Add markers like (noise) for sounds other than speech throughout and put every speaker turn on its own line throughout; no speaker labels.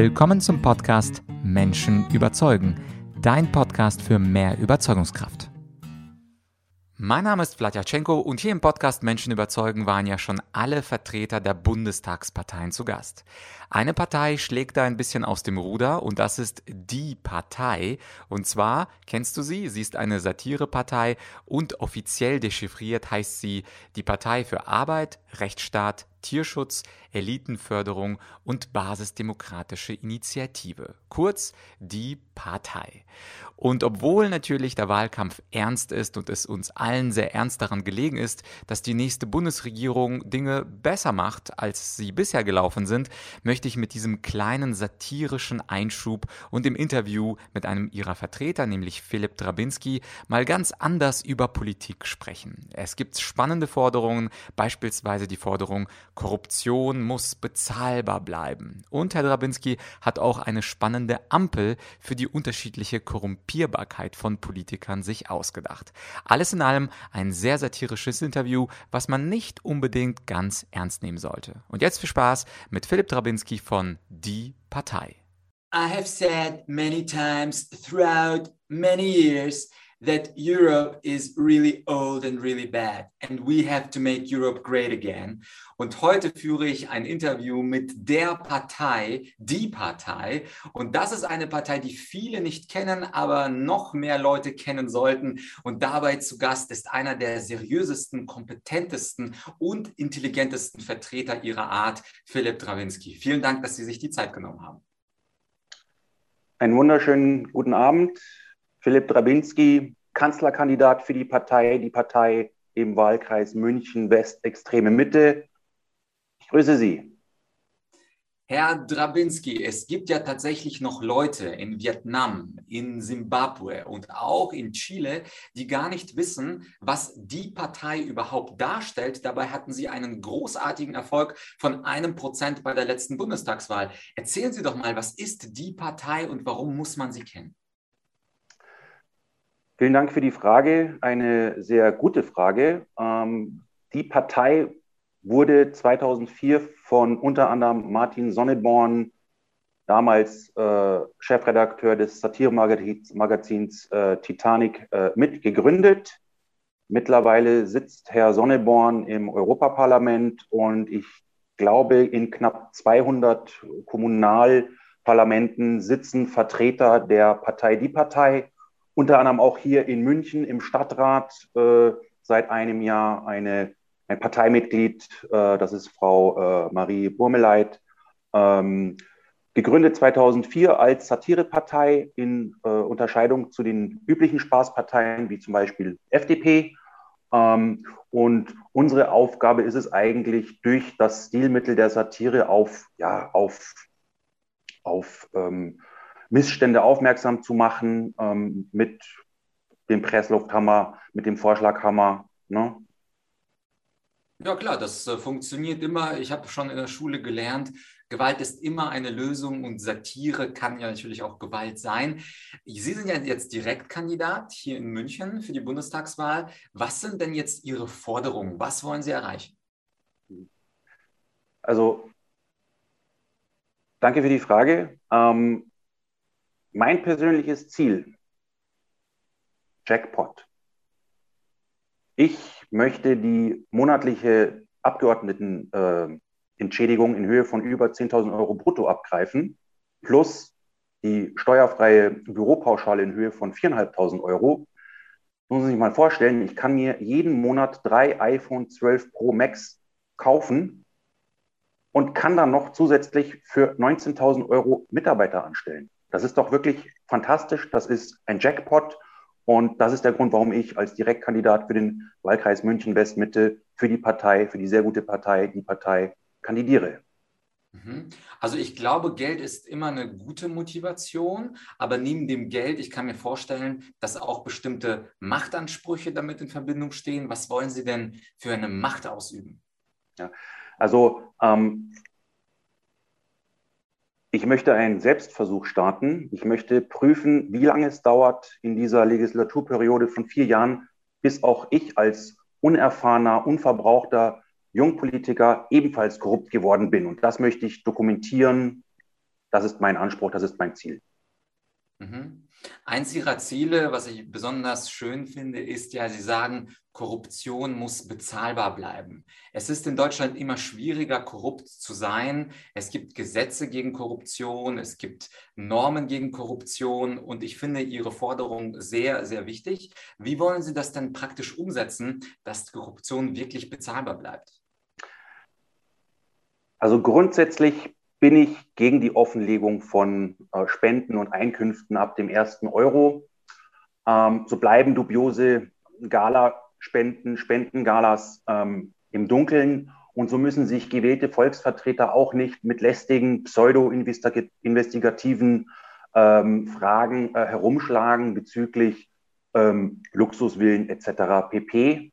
Willkommen zum Podcast Menschen überzeugen, dein Podcast für mehr Überzeugungskraft. Mein Name ist Vladyachenko und hier im Podcast Menschen überzeugen waren ja schon alle Vertreter der Bundestagsparteien zu Gast. Eine Partei schlägt da ein bisschen aus dem Ruder und das ist die Partei. Und zwar, kennst du sie? Sie ist eine Satirepartei und offiziell dechiffriert heißt sie die Partei für Arbeit, Rechtsstaat, Tierschutz, Elitenförderung und basisdemokratische Initiative. Kurz die Partei. Und obwohl natürlich der Wahlkampf ernst ist und es uns allen sehr ernst daran gelegen ist, dass die nächste Bundesregierung Dinge besser macht, als sie bisher gelaufen sind, möchte ich mit diesem kleinen satirischen Einschub und im Interview mit einem ihrer Vertreter, nämlich Philipp Drabinski, mal ganz anders über Politik sprechen. Es gibt spannende Forderungen, beispielsweise die Forderung, Korruption muss bezahlbar bleiben. Und Herr Drabinski hat auch eine spannende Ampel für die unterschiedliche Korrumpierbarkeit von Politikern sich ausgedacht. Alles in allem ein sehr satirisches Interview, was man nicht unbedingt ganz ernst nehmen sollte. Und jetzt viel Spaß mit Philipp Drabinski von Die Partei.
I have said many times throughout many years that Europe is really old and really bad and we have to make Europe great again. Und heute führe ich ein Interview mit der Partei, die Partei. Und das ist eine Partei, die viele nicht kennen, aber noch mehr Leute kennen sollten. Und dabei zu Gast ist einer der seriösesten, kompetentesten und intelligentesten Vertreter ihrer Art, Philipp Drawinski. Vielen Dank, dass Sie sich die Zeit genommen haben.
Einen wunderschönen guten Abend. Philipp Drabinski, Kanzlerkandidat für die Partei, die Partei im Wahlkreis München West Extreme Mitte. Ich grüße Sie.
Herr Drabinski, es gibt ja tatsächlich noch Leute in Vietnam, in Simbabwe und auch in Chile, die gar nicht wissen, was die Partei überhaupt darstellt. Dabei hatten Sie einen großartigen Erfolg von einem Prozent bei der letzten Bundestagswahl. Erzählen Sie doch mal, was ist die Partei und warum muss man sie kennen?
Vielen Dank für die Frage. Eine sehr gute Frage. Ähm, die Partei wurde 2004 von unter anderem Martin Sonneborn, damals äh, Chefredakteur des Satiremagazins äh, Titanic, äh, mitgegründet. Mittlerweile sitzt Herr Sonneborn im Europaparlament und ich glaube, in knapp 200 Kommunalparlamenten sitzen Vertreter der Partei Die Partei unter anderem auch hier in München im Stadtrat äh, seit einem Jahr eine, ein Parteimitglied, äh, das ist Frau äh, Marie Burmeleit, ähm, gegründet 2004 als Satirepartei in äh, Unterscheidung zu den üblichen Spaßparteien wie zum Beispiel FDP. Ähm, und unsere Aufgabe ist es eigentlich, durch das Stilmittel der Satire auf, ja, auf, auf ähm, Missstände aufmerksam zu machen ähm, mit dem Presslufthammer, mit dem Vorschlaghammer. Ne?
Ja klar, das äh, funktioniert immer. Ich habe schon in der Schule gelernt, Gewalt ist immer eine Lösung und Satire kann ja natürlich auch Gewalt sein. Sie sind ja jetzt Direktkandidat hier in München für die Bundestagswahl. Was sind denn jetzt Ihre Forderungen? Was wollen Sie erreichen?
Also, danke für die Frage. Ähm, mein persönliches Ziel, Jackpot. Ich möchte die monatliche Abgeordnetenentschädigung äh, in Höhe von über 10.000 Euro brutto abgreifen, plus die steuerfreie Büropauschale in Höhe von 4.500 Euro. Muss man sich mal vorstellen, ich kann mir jeden Monat drei iPhone 12 Pro Max kaufen und kann dann noch zusätzlich für 19.000 Euro Mitarbeiter anstellen. Das ist doch wirklich fantastisch. Das ist ein Jackpot. Und das ist der Grund, warum ich als Direktkandidat für den Wahlkreis München West Mitte für die Partei, für die sehr gute Partei, die Partei kandidiere.
Mhm. Also ich glaube, Geld ist immer eine gute Motivation, aber neben dem Geld, ich kann mir vorstellen, dass auch bestimmte Machtansprüche damit in Verbindung stehen. Was wollen Sie denn für eine Macht ausüben?
Ja, also ähm, ich möchte einen Selbstversuch starten. Ich möchte prüfen, wie lange es dauert in dieser Legislaturperiode von vier Jahren, bis auch ich als unerfahrener, unverbrauchter Jungpolitiker ebenfalls korrupt geworden bin. Und das möchte ich dokumentieren, das ist mein Anspruch, das ist mein Ziel.
Mhm. Eins Ihrer Ziele, was ich besonders schön finde, ist ja, Sie sagen, Korruption muss bezahlbar bleiben. Es ist in Deutschland immer schwieriger, korrupt zu sein. Es gibt Gesetze gegen Korruption, es gibt Normen gegen Korruption und ich finde Ihre Forderung sehr, sehr wichtig. Wie wollen Sie das denn praktisch umsetzen, dass Korruption wirklich bezahlbar bleibt?
Also grundsätzlich bin ich gegen die Offenlegung von äh, Spenden und Einkünften ab dem ersten Euro. Ähm, so bleiben dubiose Gala-Spenden, Spendengalas ähm, im Dunkeln. Und so müssen sich gewählte Volksvertreter auch nicht mit lästigen, pseudo-investigativen ähm, Fragen äh, herumschlagen bezüglich ähm, Luxuswillen etc. pp.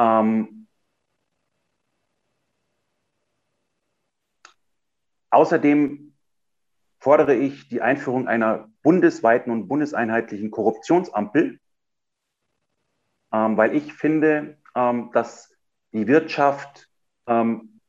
Ähm, Außerdem fordere ich die Einführung einer bundesweiten und bundeseinheitlichen Korruptionsampel, ähm, weil ich finde, ähm, dass die Wirtschaft ähm,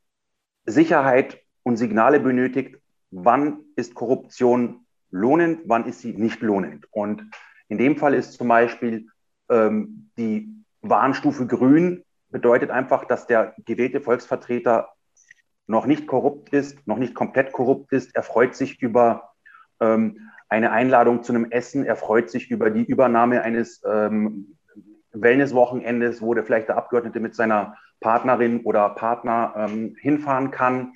Sicherheit und Signale benötigt, wann ist Korruption lohnend, wann ist sie nicht lohnend. Und in dem Fall ist zum Beispiel ähm, die Warnstufe grün, bedeutet einfach, dass der gewählte Volksvertreter noch nicht korrupt ist, noch nicht komplett korrupt ist. Er freut sich über ähm, eine Einladung zu einem Essen. Er freut sich über die Übernahme eines ähm, Wellnesswochenendes, wo der vielleicht der Abgeordnete mit seiner Partnerin oder Partner ähm, hinfahren kann.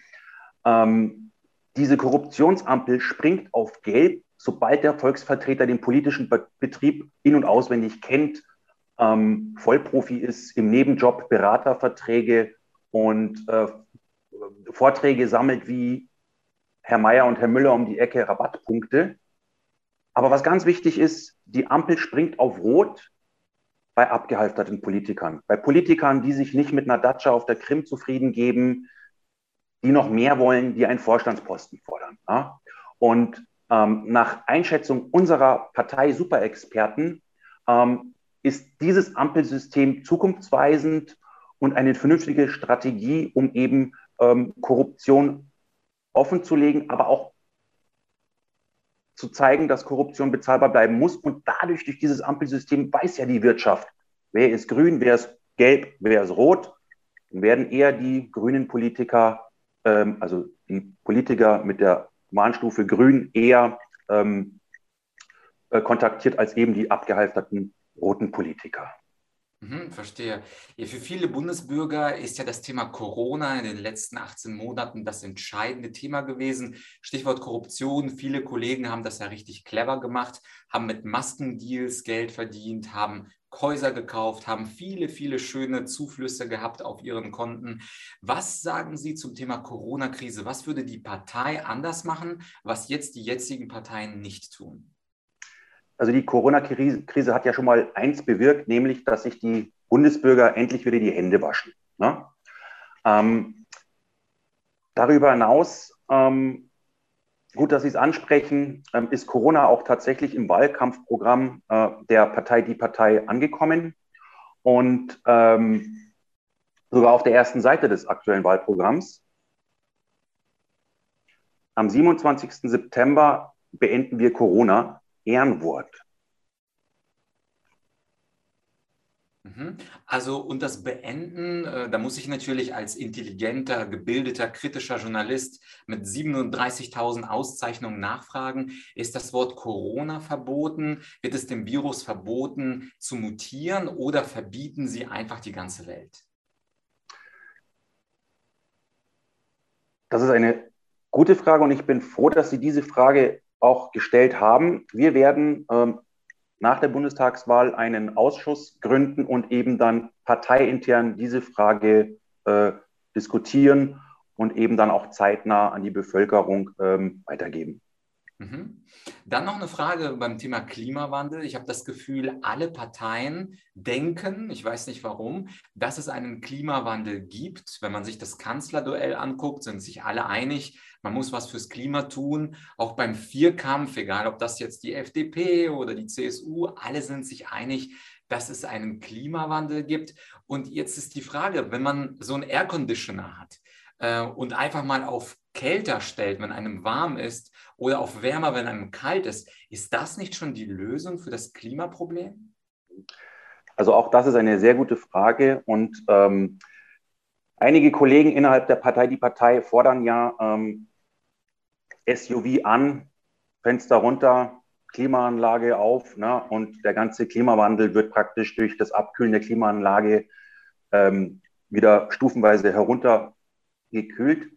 Ähm, diese Korruptionsampel springt auf Gelb, sobald der Volksvertreter den politischen Betrieb in- und auswendig kennt, ähm, Vollprofi ist, im Nebenjob Beraterverträge und äh, Vorträge sammelt wie Herr Meier und Herr Müller um die Ecke Rabattpunkte. Aber was ganz wichtig ist, die Ampel springt auf Rot bei abgehalfterten Politikern. Bei Politikern, die sich nicht mit einer Datscha auf der Krim zufrieden geben, die noch mehr wollen, die einen Vorstandsposten fordern. Ja? Und ähm, nach Einschätzung unserer Partei Superexperten ähm, ist dieses Ampelsystem zukunftsweisend und eine vernünftige Strategie, um eben ähm, Korruption offenzulegen, aber auch zu zeigen, dass Korruption bezahlbar bleiben muss. Und dadurch, durch dieses Ampelsystem, weiß ja die Wirtschaft, wer ist grün, wer ist gelb, wer ist rot. Dann werden eher die grünen Politiker, ähm, also die Politiker mit der Warnstufe grün, eher ähm, äh, kontaktiert als eben die abgehalfterten roten Politiker.
Mhm, verstehe. Ja, für viele Bundesbürger ist ja das Thema Corona in den letzten 18 Monaten das entscheidende Thema gewesen. Stichwort Korruption. Viele Kollegen haben das ja richtig clever gemacht, haben mit Maskendeals Geld verdient, haben Häuser gekauft, haben viele, viele schöne Zuflüsse gehabt auf ihren Konten. Was sagen Sie zum Thema Corona-Krise? Was würde die Partei anders machen, was jetzt die jetzigen Parteien nicht tun?
Also die Corona-Krise hat ja schon mal eins bewirkt, nämlich, dass sich die Bundesbürger endlich wieder die Hände waschen. Ne? Ähm, darüber hinaus, ähm, gut, dass Sie es ansprechen, ähm, ist Corona auch tatsächlich im Wahlkampfprogramm äh, der Partei Die Partei angekommen und ähm, sogar auf der ersten Seite des aktuellen Wahlprogramms. Am 27. September beenden wir Corona Ehrenwort.
Mhm. Also und das Beenden, äh, da muss ich natürlich als intelligenter, gebildeter, kritischer Journalist mit 37.000 Auszeichnungen nachfragen, ist das Wort Corona verboten? Wird es dem Virus verboten zu mutieren oder verbieten Sie einfach die ganze Welt?
Das ist eine gute Frage und ich bin froh, dass Sie diese Frage auch gestellt haben. Wir werden ähm, nach der Bundestagswahl einen Ausschuss gründen und eben dann parteiintern diese Frage äh, diskutieren und eben dann auch zeitnah an die Bevölkerung ähm, weitergeben.
Mhm. Dann noch eine Frage beim Thema Klimawandel. Ich habe das Gefühl, alle Parteien denken, ich weiß nicht warum, dass es einen Klimawandel gibt. Wenn man sich das Kanzlerduell anguckt, sind sich alle einig, man muss was fürs Klima tun. Auch beim Vierkampf, egal ob das jetzt die FDP oder die CSU, alle sind sich einig, dass es einen Klimawandel gibt. Und jetzt ist die Frage, wenn man so einen Air Conditioner hat, äh, und einfach mal auf kälter stellt, wenn einem warm ist, oder auf wärmer, wenn einem kalt ist, ist das nicht schon die Lösung für das Klimaproblem?
Also auch das ist eine sehr gute Frage und ähm, einige Kollegen innerhalb der Partei, die Partei fordern ja ähm, SUV an, Fenster runter, Klimaanlage auf ne? und der ganze Klimawandel wird praktisch durch das Abkühlen der Klimaanlage ähm, wieder stufenweise heruntergekühlt.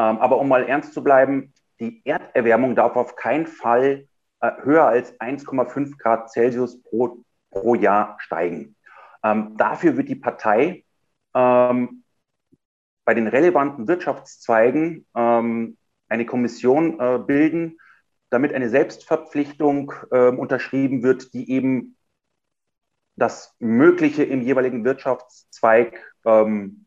Ähm, aber um mal ernst zu bleiben, die Erderwärmung darf auf keinen Fall äh, höher als 1,5 Grad Celsius pro, pro Jahr steigen. Ähm, dafür wird die Partei ähm, bei den relevanten Wirtschaftszweigen ähm, eine Kommission äh, bilden, damit eine Selbstverpflichtung äh, unterschrieben wird, die eben das Mögliche im jeweiligen Wirtschaftszweig ähm,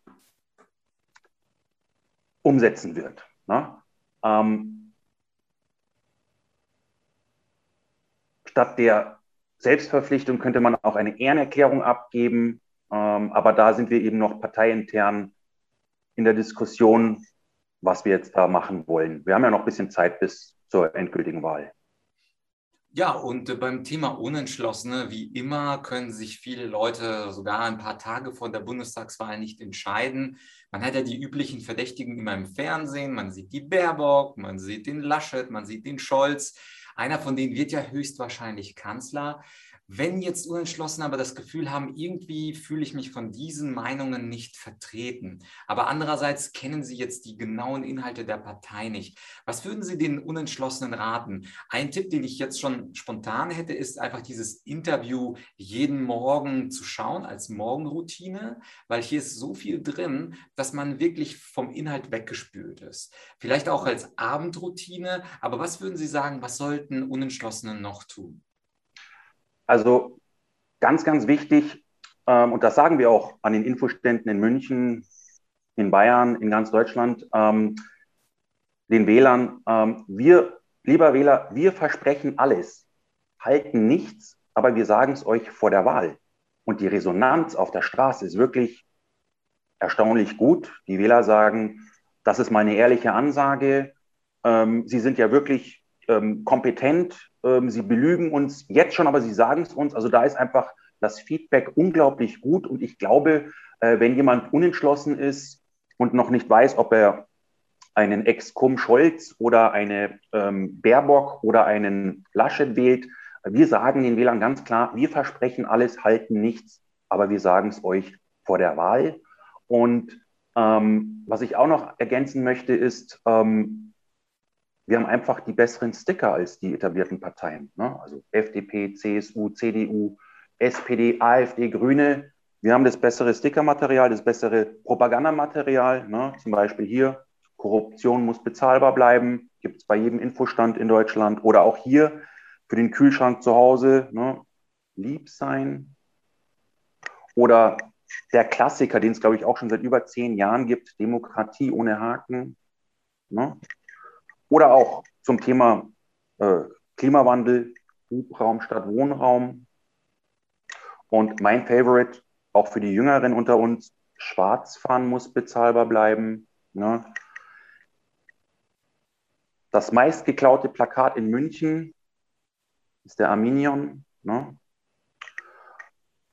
umsetzen wird. Ne? Ähm, statt der Selbstverpflichtung könnte man auch eine Ehrenerklärung abgeben, ähm, aber da sind wir eben noch parteiintern in der Diskussion, was wir jetzt da machen wollen. Wir haben ja noch ein bisschen Zeit bis zur endgültigen Wahl.
Ja, und äh, beim Thema Unentschlossene, wie immer, können sich viele Leute sogar ein paar Tage vor der Bundestagswahl nicht entscheiden. Man hat ja die üblichen Verdächtigen immer im Fernsehen. Man sieht die Baerbock, man sieht den Laschet, man sieht den Scholz. Einer von denen wird ja höchstwahrscheinlich Kanzler. Wenn jetzt Unentschlossene aber das Gefühl haben, irgendwie fühle ich mich von diesen Meinungen nicht vertreten, aber andererseits kennen sie jetzt die genauen Inhalte der Partei nicht, was würden Sie den Unentschlossenen raten? Ein Tipp, den ich jetzt schon spontan hätte, ist einfach dieses Interview jeden Morgen zu schauen als Morgenroutine, weil hier ist so viel drin, dass man wirklich vom Inhalt weggespült ist. Vielleicht auch als Abendroutine, aber was würden Sie sagen, was sollten Unentschlossene noch tun?
Also ganz, ganz wichtig, ähm, und das sagen wir auch an den Infoständen in München, in Bayern, in ganz Deutschland, ähm, den Wählern, ähm, wir, lieber Wähler, wir versprechen alles, halten nichts, aber wir sagen es euch vor der Wahl. Und die Resonanz auf der Straße ist wirklich erstaunlich gut. Die Wähler sagen, das ist meine ehrliche Ansage. Ähm, sie sind ja wirklich ähm, kompetent, ähm, sie belügen uns jetzt schon, aber sie sagen es uns. Also da ist einfach das Feedback unglaublich gut. Und ich glaube, äh, wenn jemand unentschlossen ist und noch nicht weiß, ob er einen Ex-Cum Scholz oder eine ähm, Baerbock oder einen Laschet wählt, wir sagen den Wählern ganz klar, wir versprechen alles, halten nichts, aber wir sagen es euch vor der Wahl. Und ähm, was ich auch noch ergänzen möchte, ist, ähm, wir haben einfach die besseren Sticker als die etablierten Parteien. Ne? Also FDP, CSU, CDU, SPD, AfD, Grüne. Wir haben das bessere Stickermaterial, das bessere Propagandamaterial. Ne? Zum Beispiel hier, Korruption muss bezahlbar bleiben. Gibt es bei jedem Infostand in Deutschland. Oder auch hier für den Kühlschrank zu Hause. Ne? Lieb sein. Oder der Klassiker, den es, glaube ich, auch schon seit über zehn Jahren gibt, Demokratie ohne Haken. Ne? Oder auch zum Thema äh, Klimawandel, Hubraum statt Wohnraum. Und mein Favorite, auch für die Jüngeren unter uns, Schwarzfahren muss bezahlbar bleiben. Ne? Das meistgeklaute Plakat in München ist der Arminion. Ne?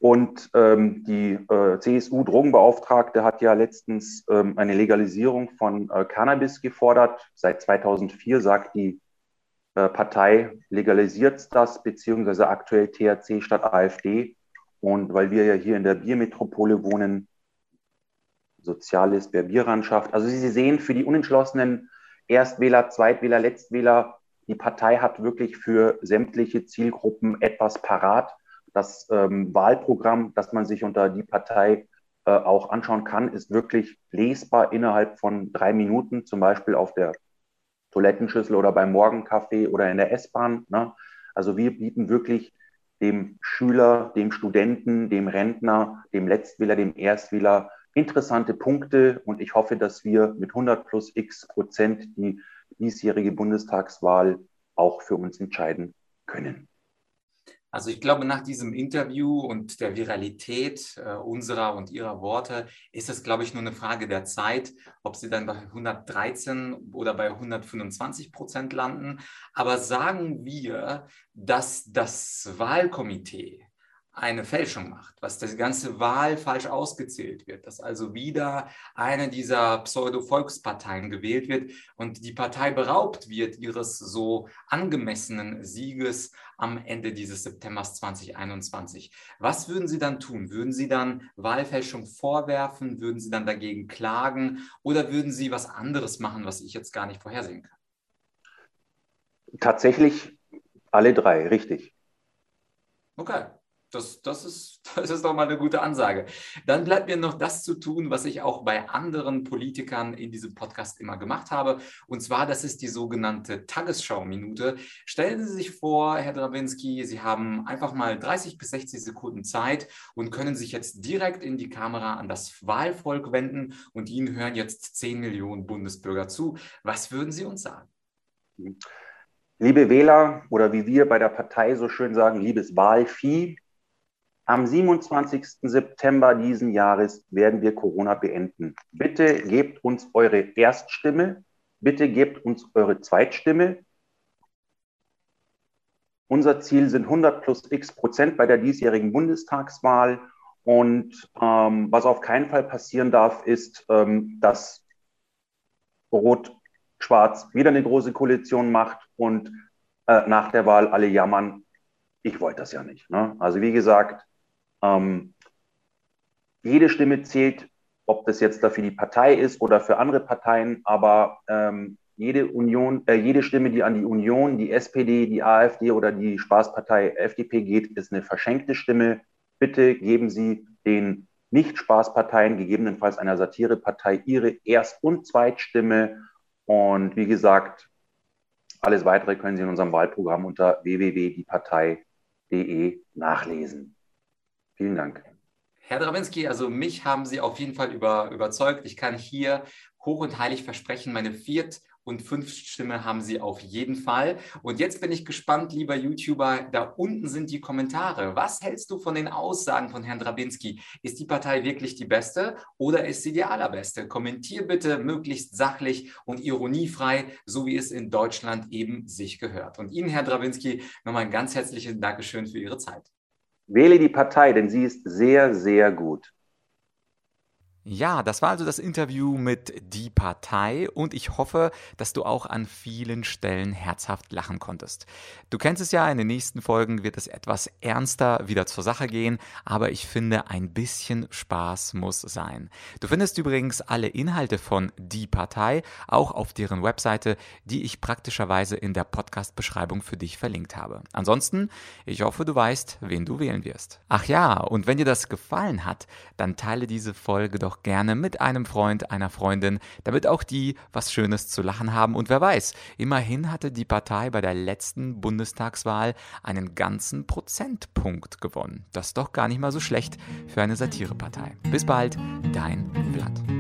Und ähm, die äh, CSU-Drogenbeauftragte hat ja letztens ähm, eine Legalisierung von äh, Cannabis gefordert. Seit 2004 sagt die äh, Partei, legalisiert das, beziehungsweise aktuell THC statt AfD. Und weil wir ja hier in der Biermetropole wohnen, Soziales, schafft. Also Sie sehen, für die unentschlossenen Erstwähler, Zweitwähler, Letztwähler, die Partei hat wirklich für sämtliche Zielgruppen etwas parat das ähm, Wahlprogramm, das man sich unter die Partei äh, auch anschauen kann, ist wirklich lesbar innerhalb von drei Minuten, zum Beispiel auf der Toilettenschüssel oder beim Morgenkaffee oder in der S-Bahn. Ne? Also wir bieten wirklich dem Schüler, dem Studenten, dem Rentner, dem Letztwähler, dem Erstwähler interessante Punkte und ich hoffe, dass wir mit 100 plus x Prozent die diesjährige Bundestagswahl auch für uns entscheiden können.
Also ich glaube, nach diesem Interview und der Viralität äh, unserer und ihrer Worte ist es, glaube ich, nur eine Frage der Zeit, ob sie dann bei 113 oder bei 125 Prozent landen. Aber sagen wir, dass das Wahlkomitee eine Fälschung macht, was das ganze Wahl falsch ausgezählt wird, dass also wieder eine dieser Pseudo-Volksparteien gewählt wird und die Partei beraubt wird ihres so angemessenen Sieges am Ende dieses Septembers 2021. Was würden Sie dann tun? Würden Sie dann Wahlfälschung vorwerfen? Würden Sie dann dagegen klagen? Oder würden Sie was anderes machen, was ich jetzt gar nicht vorhersehen kann?
Tatsächlich alle drei, richtig.
Okay. Das, das, ist, (laughs) das ist doch mal eine gute Ansage. Dann bleibt mir noch das zu tun, was ich auch bei anderen Politikern in diesem Podcast immer gemacht habe. Und zwar, das ist die sogenannte Tagesschau-Minute. Stellen Sie sich vor, Herr Drawinski, Sie haben einfach mal 30 bis 60 Sekunden Zeit und können sich jetzt direkt in die Kamera an das Wahlvolk wenden und Ihnen hören jetzt 10 Millionen Bundesbürger zu. Was würden Sie uns sagen?
Liebe Wähler oder wie wir bei der Partei so schön sagen, liebes Wahlvieh, am 27. September diesen Jahres werden wir Corona beenden. Bitte gebt uns eure Erststimme. Bitte gebt uns eure Zweitstimme. Unser Ziel sind 100 plus x Prozent bei der diesjährigen Bundestagswahl. Und ähm, was auf keinen Fall passieren darf, ist, ähm, dass Rot-Schwarz wieder eine große Koalition macht und äh, nach der Wahl alle jammern. Ich wollte das ja nicht. Ne? Also wie gesagt, ähm, jede Stimme zählt, ob das jetzt dafür die Partei ist oder für andere Parteien, aber ähm, jede Union, äh, jede Stimme, die an die Union, die SPD, die AfD oder die Spaßpartei FDP geht, ist eine verschenkte Stimme. Bitte geben Sie den Nicht-Spaßparteien, gegebenenfalls einer Satirepartei, ihre Erst- und Zweitstimme. Und wie gesagt, alles weitere können Sie in unserem Wahlprogramm unter www.diepartei.de nachlesen. Vielen Dank.
Herr Drawinski, also mich haben Sie auf jeden Fall über, überzeugt. Ich kann hier hoch und heilig versprechen, meine Viert- und Fünftstimme haben Sie auf jeden Fall. Und jetzt bin ich gespannt, lieber YouTuber, da unten sind die Kommentare. Was hältst du von den Aussagen von Herrn Drabinski? Ist die Partei wirklich die beste oder ist sie die allerbeste? Kommentier bitte möglichst sachlich und ironiefrei, so wie es in Deutschland eben sich gehört. Und Ihnen, Herr Drabinski, nochmal ein ganz herzliches Dankeschön für Ihre Zeit.
Wähle die Partei, denn sie ist sehr, sehr gut.
Ja, das war also das Interview mit Die Partei und ich hoffe, dass du auch an vielen Stellen herzhaft lachen konntest. Du kennst es ja, in den nächsten Folgen wird es etwas ernster wieder zur Sache gehen, aber ich finde, ein bisschen Spaß muss sein. Du findest übrigens alle Inhalte von Die Partei auch auf deren Webseite, die ich praktischerweise in der Podcast-Beschreibung für dich verlinkt habe. Ansonsten, ich hoffe, du weißt, wen du wählen wirst. Ach ja, und wenn dir das gefallen hat, dann teile diese Folge doch doch gerne mit einem Freund, einer Freundin, damit auch die was Schönes zu lachen haben. Und wer weiß, immerhin hatte die Partei bei der letzten Bundestagswahl einen ganzen Prozentpunkt gewonnen. Das ist doch gar nicht mal so schlecht für eine Satirepartei. Bis bald, dein Vlad.